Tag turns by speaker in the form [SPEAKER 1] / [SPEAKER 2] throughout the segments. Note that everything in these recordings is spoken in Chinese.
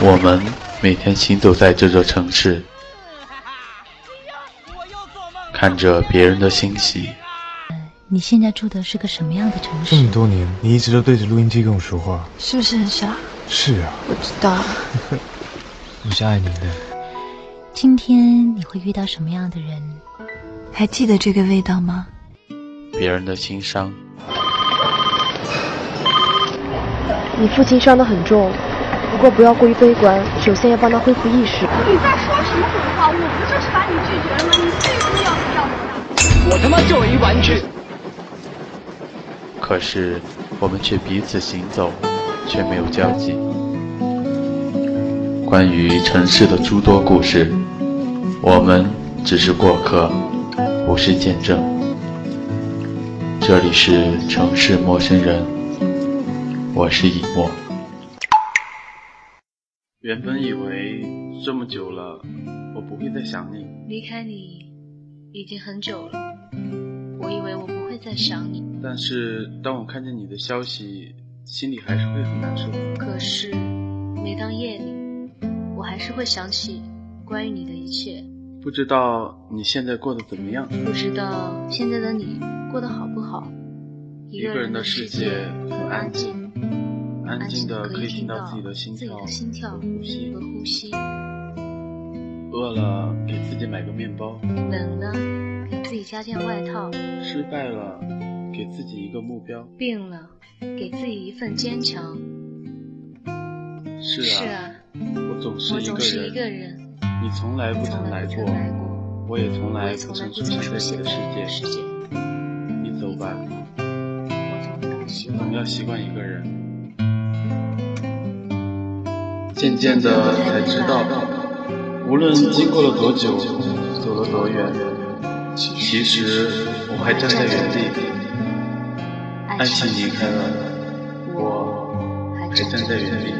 [SPEAKER 1] 我们每天行走在这座城市，看着别人的欣喜。
[SPEAKER 2] 你现在住的是个什么样的城市？
[SPEAKER 3] 这么多年，你一直都对着录音机跟我说话，
[SPEAKER 2] 是不是很傻？
[SPEAKER 3] 是啊，
[SPEAKER 2] 我知道。
[SPEAKER 3] 我是爱你的。
[SPEAKER 2] 今天你会遇到什么样的人？还记得这个味道吗？
[SPEAKER 1] 别人的心伤。
[SPEAKER 4] 你父亲伤得很重。不过不要过于悲观，首先要帮他恢复意识。
[SPEAKER 5] 你在说什么鬼话？我不就是把你拒绝了吗？你最终要不要我？
[SPEAKER 6] 我他妈就一玩具。
[SPEAKER 1] 可是我们却彼此行走，却没有交集。关于城市的诸多故事，我们只是过客，不是见证。这里是城市陌生人，我是以沫。原本以为这么久了，我不会再想你。
[SPEAKER 2] 离开你已经很久了，我以为我不会再想你。
[SPEAKER 1] 但是当我看见你的消息，心里还是会很难受。
[SPEAKER 2] 可是每当夜里，我还是会想起关于你的一切。
[SPEAKER 1] 不知道你现在过得怎么样？
[SPEAKER 2] 不知道现在的你过得好不好？
[SPEAKER 1] 一个人的世界
[SPEAKER 2] 很安静。
[SPEAKER 1] 安静的可以听到自己
[SPEAKER 2] 的
[SPEAKER 1] 心跳
[SPEAKER 2] 和呼吸。
[SPEAKER 1] 饿了给自己买个面包。
[SPEAKER 2] 冷了给自己加件外套。
[SPEAKER 1] 失败了给自己一个目标。
[SPEAKER 2] 病了给自己一份坚强。
[SPEAKER 1] 是啊，我总是
[SPEAKER 2] 一个人。
[SPEAKER 1] 你从来不曾来过，我也从来不曾出现在你的世界。你走吧，总要习惯一个人。渐渐的才知道，无论经过了多久，走了多远，其实我还站在原地。爱情离开了，我还站在原地。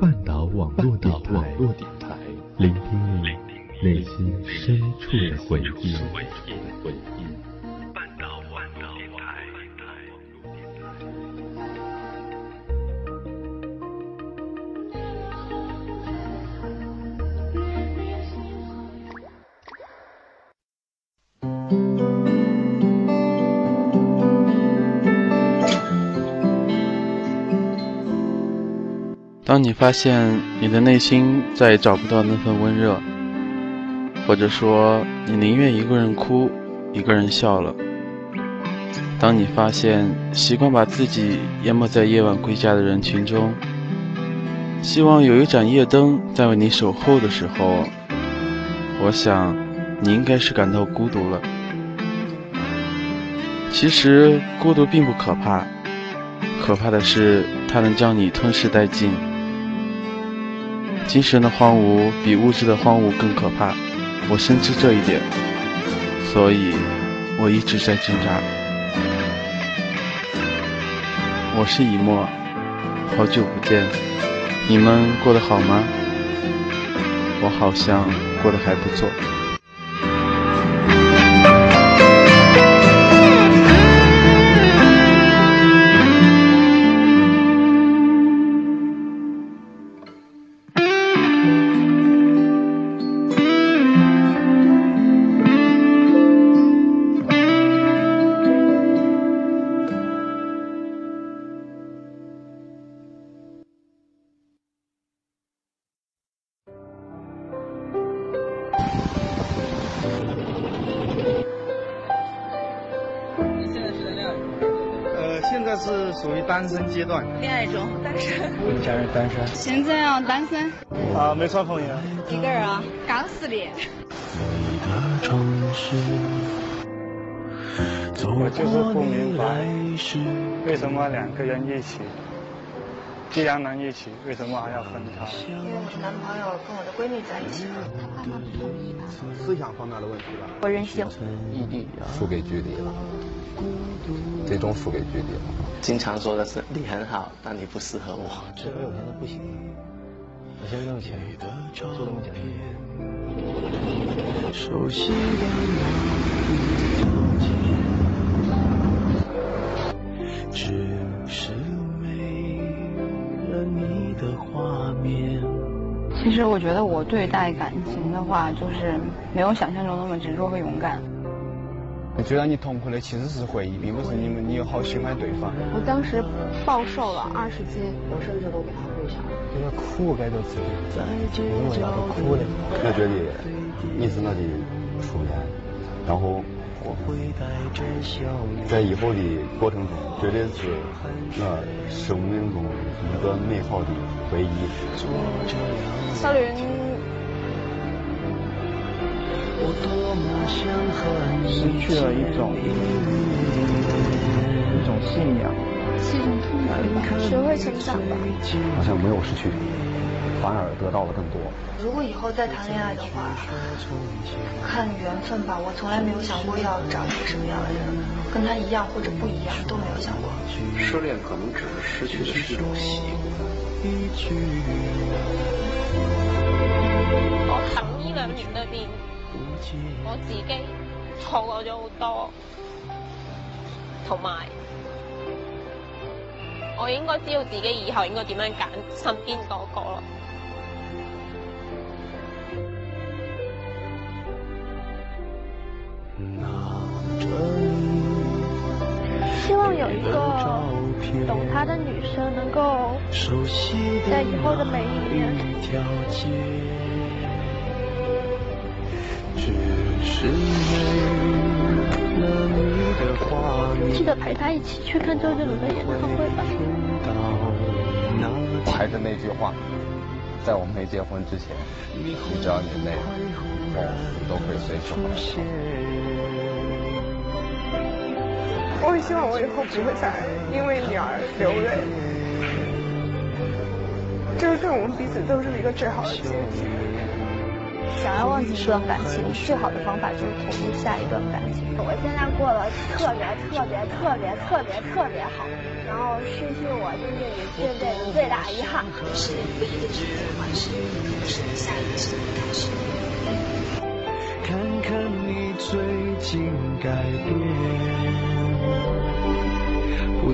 [SPEAKER 7] 半岛网络电台，聆听你。内心深处的回忆。
[SPEAKER 1] 当你发现你的内心再也找不到那份温热。或者说，你宁愿一个人哭，一个人笑了。当你发现习惯把自己淹没在夜晚归家的人群中，希望有一盏夜灯在为你守候的时候，我想你应该是感到孤独了。其实孤独并不可怕，可怕的是它能将你吞噬殆尽。精神的荒芜比物质的荒芜更可怕。我深知这一点，所以我一直在挣扎。我是以沫，好久不见，你们过得好吗？我好像过得还不错。
[SPEAKER 8] 属于单身阶段，
[SPEAKER 9] 恋爱中，单身。
[SPEAKER 3] 家人单身。
[SPEAKER 9] 现在啊，单身。
[SPEAKER 8] 啊，没耍朋友。
[SPEAKER 9] 一个人啊，刚失恋。
[SPEAKER 8] 我就是不明白，为什么两个人一起，既然能一起，为什么还要分开？
[SPEAKER 9] 因为我男朋友跟我的闺蜜在一起了，他怕他不同意吧？
[SPEAKER 8] 思想方面的问题吧。
[SPEAKER 9] 我任性。
[SPEAKER 10] 异地输给距离了，最终输给距离了。
[SPEAKER 11] 经常说的是你很好，但你不适合我。
[SPEAKER 10] 这没有钱的不行。
[SPEAKER 12] 我现在没有钱，就这么简单。
[SPEAKER 13] 其实我觉得我对待感情的话，就是没有想象中那么执着和勇敢。
[SPEAKER 14] 最让你痛苦的其实是回忆，并不是你们你有好喜欢对方。
[SPEAKER 15] 我当时暴瘦了二十斤，
[SPEAKER 16] 我甚至都给他跪下了。
[SPEAKER 12] 这个苦该做自己，因为那个苦的。
[SPEAKER 10] 我觉得你是我的初恋，然后在以后的过程中，绝对是我生命中一个美好的回忆。
[SPEAKER 15] 小吕。
[SPEAKER 17] 失去了一种一种信仰，
[SPEAKER 15] 是一种痛苦吧，学会成长吧。
[SPEAKER 10] 好像没有失去，反而得到了更多。
[SPEAKER 18] 如果以后再谈恋爱的话，看缘分吧。我从来没有想过要找一个什么样的人，跟他一样或者不一样都没有想过。
[SPEAKER 10] 失恋可能只是失去的是一种习惯。
[SPEAKER 19] 我等呢两年里边。我自己错过咗好多，同埋我应该知道自己以后应该点样拣身边嗰個咯。
[SPEAKER 15] 希望有一个懂他的女生，能够在以后的每一年。记得陪他一起去看周杰伦的演唱会吧。
[SPEAKER 10] 我还是那句话，在我们没结婚之前，你只要你累，我都可以随时回来。
[SPEAKER 8] 我也希望我以后不会再因为你而流泪，这是对我们彼此都是一个最好的结局。
[SPEAKER 15] 想要忘记一段感情，最好的方法就是投入下一段感情。
[SPEAKER 9] 我现在过得特别特别特别特别特别好，然后失去我就是你这辈子最大遗憾。看看你最近改变，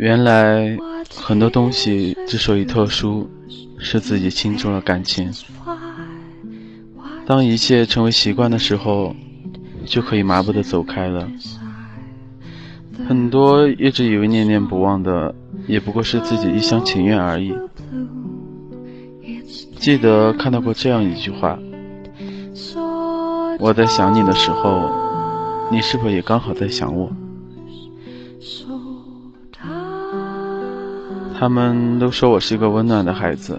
[SPEAKER 20] 原来很多东西之所以特殊，是自己倾注了感情。当一切成为习惯的时候，就可以麻木的走开了。很多一直以为念念不忘的，也不过是自己一厢情愿而已。记得看到过这样一句话：我在想你的时候，你是否也刚好在想我？他们都说我是一个温暖的孩子，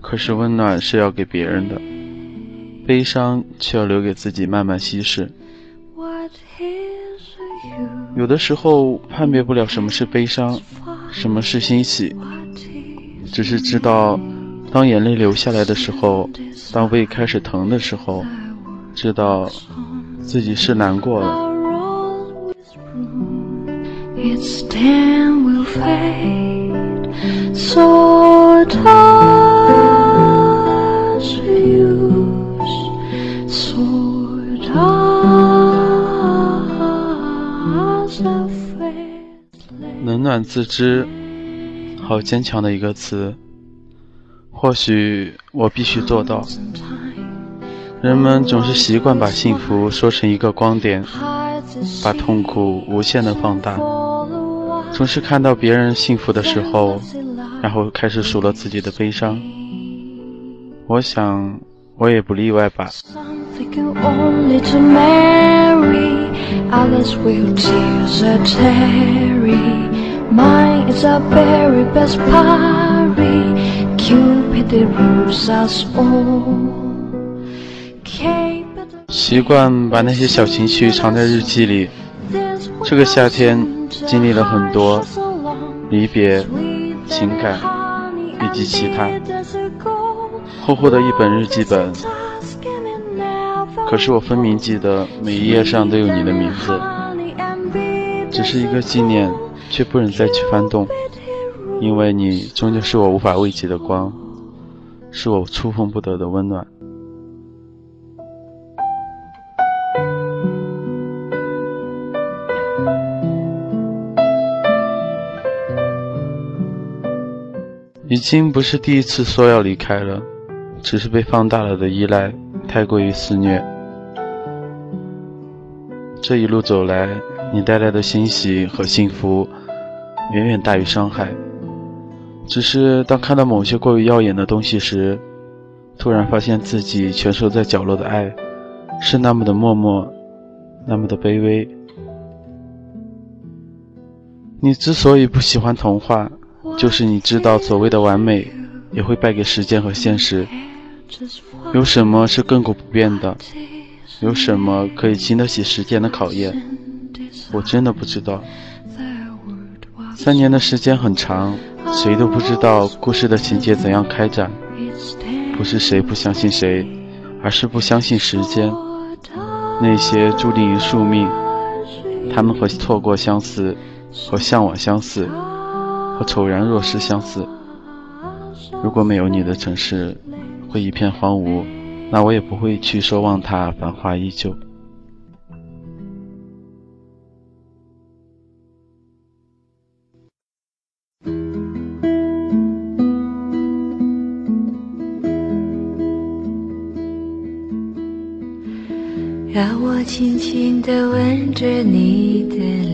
[SPEAKER 20] 可是温暖是要给别人的，悲伤却要留给自己慢慢稀释。有的时候判别不了什么是悲伤，什么是欣喜，只是知道，当眼泪流下来的时候，当胃开始疼的时候，知道自己是难过了。冷暖自知，好坚强的一个词。或许我必须做到，
[SPEAKER 21] 人们总是习惯把幸福说成一个光点，把痛苦无限的放大。总是看到别人幸福的时候，然后开始数落自己的悲伤。我想，我也不例外吧。习惯把那些小情绪藏在日记里。这个夏天经历了很多离别、情感以及其他。厚厚的一本日记本，可是我分明记得每一页上都有你的名字。只是一个纪念，却不忍再去翻动，因为你终究是我无法慰藉的光，是我触碰不得的温暖。已经不是第一次说要离开了，只是被放大了的依赖太过于肆虐。这一路走来，你带来的欣喜和幸福远远大于伤害。只是当看到某些过于耀眼的东西时，突然发现自己蜷缩在角落的爱，是那么的默默，那么的卑微。你之所以不喜欢童话。就是你知道，所谓的完美也会败给时间和现实。有什么是亘古不变的？有什么可以经得起时间的考验？我真的不知道。三年的时间很长，谁都不知道故事的情节怎样开展。不是谁不相信谁，而是不相信时间。那些注定于宿命，他们会错过相似，和向往相似。和丑然若失相似。如果没有你的城市会一片荒芜，那我也不会去奢望它繁华依旧。
[SPEAKER 22] 让我轻轻地吻着你的脸。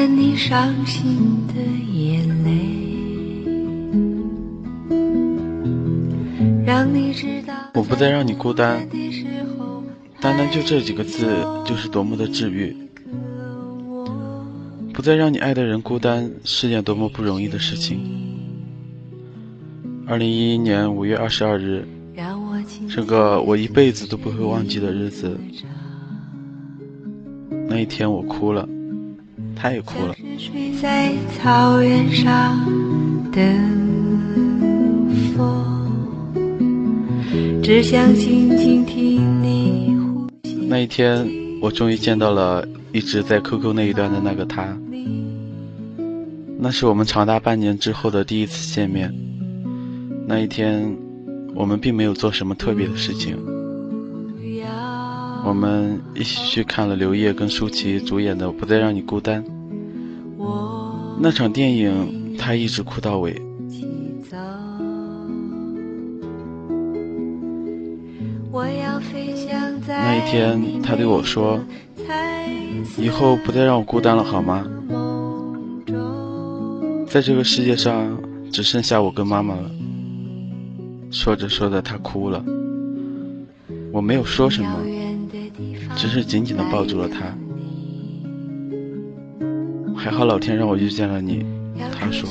[SPEAKER 22] 擦干你伤心的眼泪，让你知道。
[SPEAKER 21] 我不再让你孤单，单单就这几个字，就是多么的治愈。不再让你爱的人孤单，是件多么不容易的事情。二零一一年五月二十二日，这个我一辈子都不会忘记的日子。那一天，我哭了。他也哭了。那一天，我终于见到了一直在 QQ 那一端的那个他。那是我们长达半年之后的第一次见面。那一天，我们并没有做什么特别的事情。我们一起去看了刘烨跟舒淇主演的《不再让你孤单》。那场电影，他一直哭到尾。那一天，他对我说：“以后不再让我孤单了，好吗？”在这个世界上，只剩下我跟妈妈了。说着说着，他哭了。我没有说什么。只是紧紧地抱住了他。还好老天让我遇见了你，他说。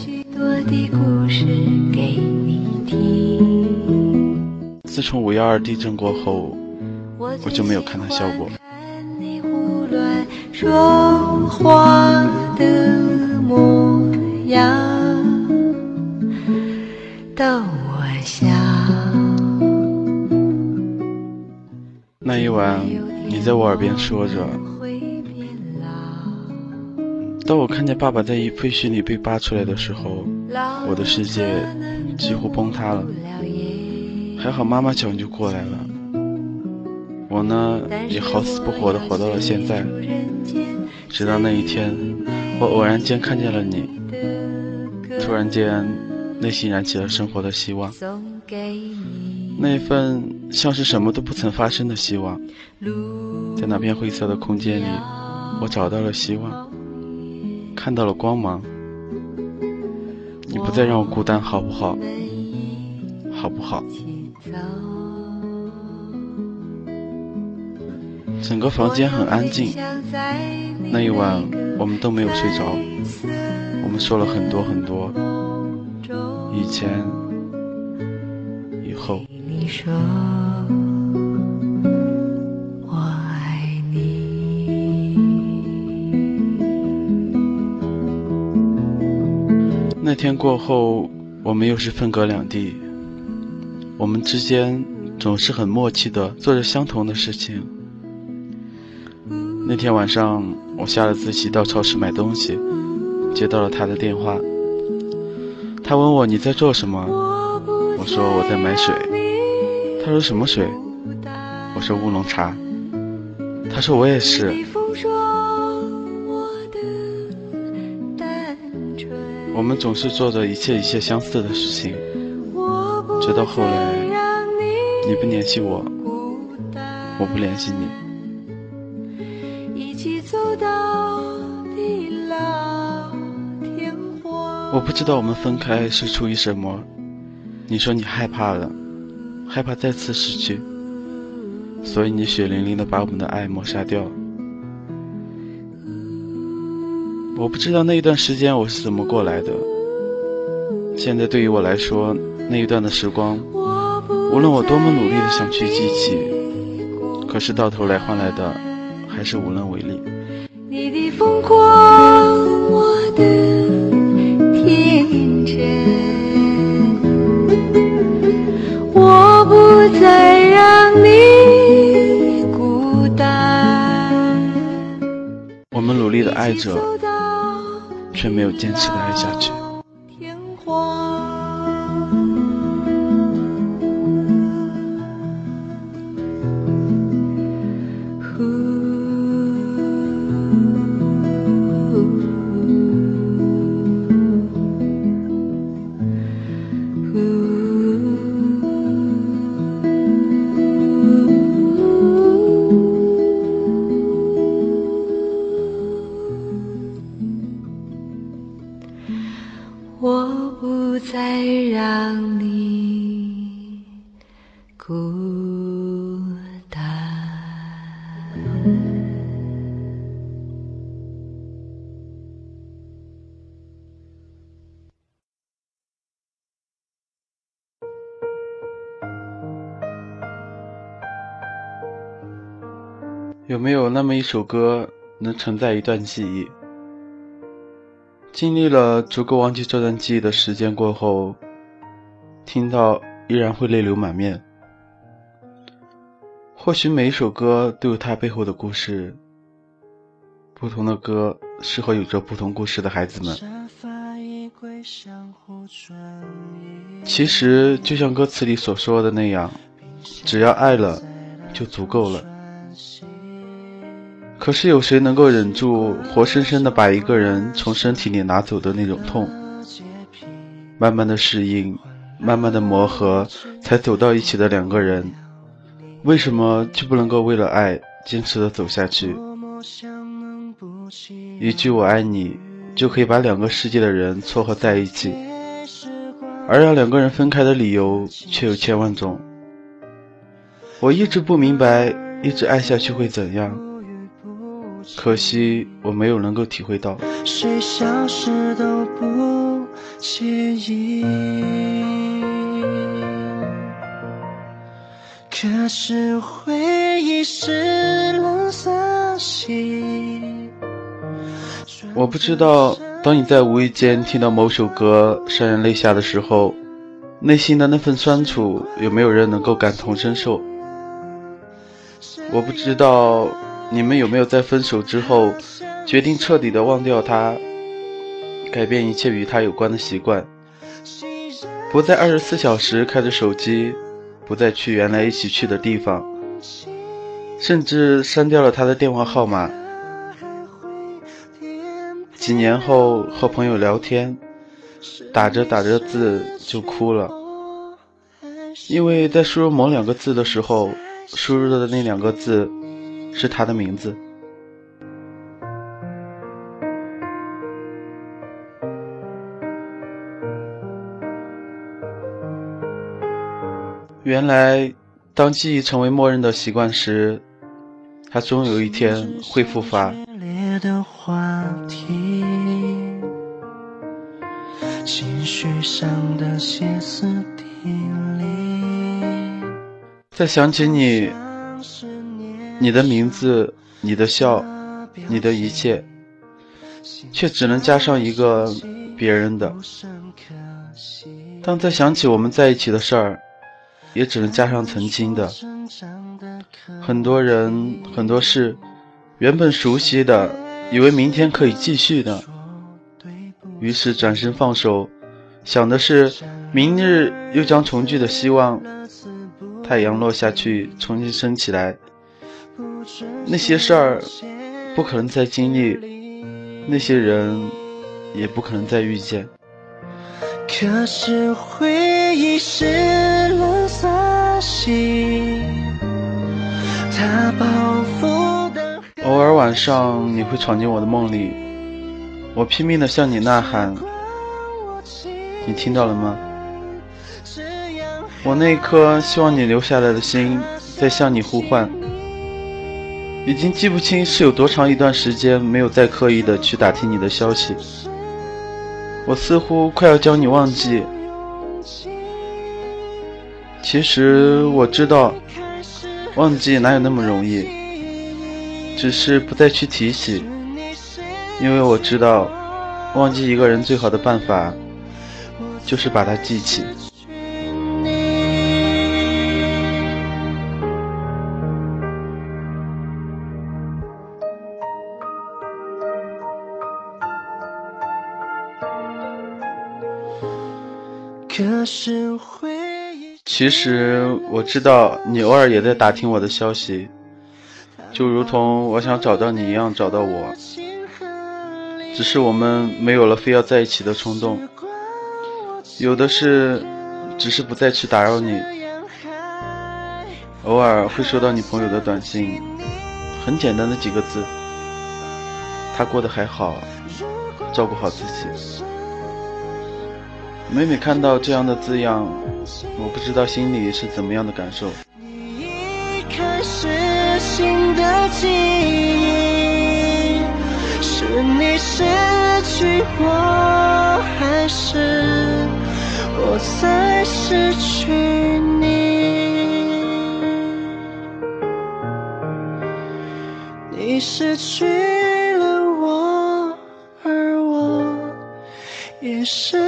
[SPEAKER 21] 自从五幺二地震过后，我就没有看他笑过。那一晚。你在我耳边说着，当我看见爸爸在废墟里被扒出来的时候，我的世界几乎崩塌了。还好妈妈抢救过来了，我呢也好死不活的活到了现在。直到那一天，我偶然间看见了你，突然间内心燃起了生活的希望，那份像是什么都不曾发生的希望，在那片灰色的空间里，我找到了希望，看到了光芒。你不再让我孤单，好不好？好不好？整个房间很安静，那一晚我们都没有睡着，我们说了很多很多。以前，说我爱你。那天过后，我们又是分隔两地。我们之间总是很默契的做着相同的事情。那天晚上，我下了自习到超市买东西，接到了他的电话。他问我你在做什么，我说我在买水。他说什么水？我说乌龙茶。他说我也是。我们总是做着一切一切相似的事情，直到后来你不联系我，我不联系你。我不知道我们分开是出于什么。你说你害怕了，害怕再次失去，所以你血淋淋的把我们的爱抹杀掉。我不知道那一段时间我是怎么过来的。现在对于我来说，那一段的时光，无论我多么努力的想去记起，可是到头来换来的还是无能为力。你的疯狂，我爱着，却没有坚持的爱下去。让你孤有没有那么一首歌能承载一段记忆？经历了足够忘记这段记忆的时间过后，听到依然会泪流满面。或许每一首歌都有它背后的故事，不同的歌适合有着不同故事的孩子们。其实就像歌词里所说的那样，只要爱了，就足够了。可是有谁能够忍住活生生的把一个人从身体里拿走的那种痛？慢慢的适应，慢慢的磨合，才走到一起的两个人，为什么就不能够为了爱坚持的走下去？一句我爱你，就可以把两个世界的人撮合在一起，而让两个人分开的理由却有千万种。我一直不明白，一直爱下去会怎样？可惜我没有能够体会到。谁消失都不介意。可是回忆是冷色系。我不知道，当你在无意间听到某首歌潸然泪下的时候，内心的那份酸楚，有没有人能够感同身受？我不知道。你们有没有在分手之后，决定彻底的忘掉他，改变一切与他有关的习惯，不再二十四小时开着手机，不再去原来一起去的地方，甚至删掉了他的电话号码。几年后和朋友聊天，
[SPEAKER 23] 打着打着字就哭了，因为在输入某两个字的时候，输入的那两个字是他的名字。原来，当记忆成为默认的习惯时，它终有一天会复发。再想起你，你的名字，你的笑，你的一切，却只能加上一个别人的。当再想起我们在一起的事儿。也只能加上曾经的，很多人很多事，原本熟悉的，以为明天可以继续的，于是转身放手，想的是明日又将重聚的希望。太阳落下去，重新升起来，那些事儿不可能再经历，那些人也不可能再遇见。可是回忆是垃圾信，它包覆的。偶尔晚上你会闯进我的梦里，我拼命的向你呐喊，你听到了吗？我那颗希望你留下来的心在向你呼唤，已经记不清是有多长一段时间没有再刻意的去打听你的消息。我似乎快要将你忘记，其实我知道，忘记哪有那么容易，只是不再去提起，因为我知道，忘记一个人最好的办法，就是把他记起。其实我知道你偶尔也在打听我的消息，就如同我想找到你一样找到我，只是我们没有了非要在一起的冲动，有的是，只是不再去打扰你。偶尔会收到你朋友的短信，很简单的几个字，他过得还好，照顾好自己。每每看到这样的字样，我不知道心里是怎么样的感受。是你失去我，还是我在失去你？你失去了我，而我也失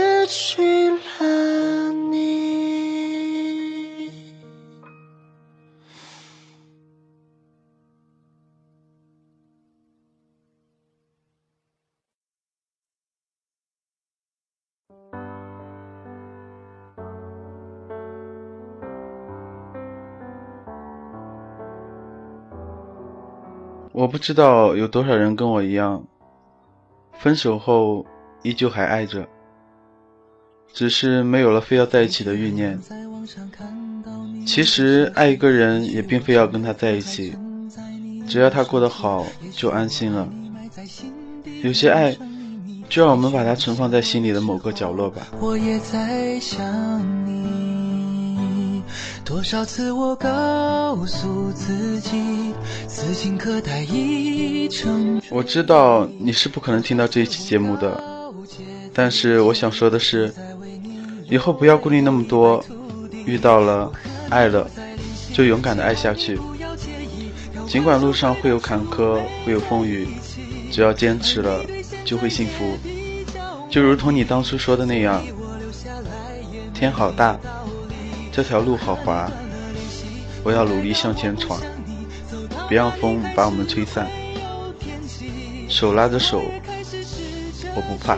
[SPEAKER 23] 我不知道有多少人跟我一样，分手后依旧还爱着，只是没有了非要在一起的欲念。其实爱一个人也并非要跟他在一起，只要他过得好就安心了。有些爱，就让我们把它存放在心里的某个角落吧。我也在想你。多少次我告诉自己，此情可待已成。我知道你是不可能听到这一期节目的，但是我想说的是，以后不要顾虑那么多，遇到了，爱了，就勇敢的爱下去。尽管路上会有坎坷，会有风雨，只要坚持了，就会幸福。就如同你当初说的那样，天好大。这条路好滑，我要努力向前闯，别让风把我们吹散。手拉着手，我不怕。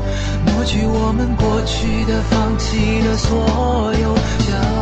[SPEAKER 24] 抹去我们过去的、放弃的所有。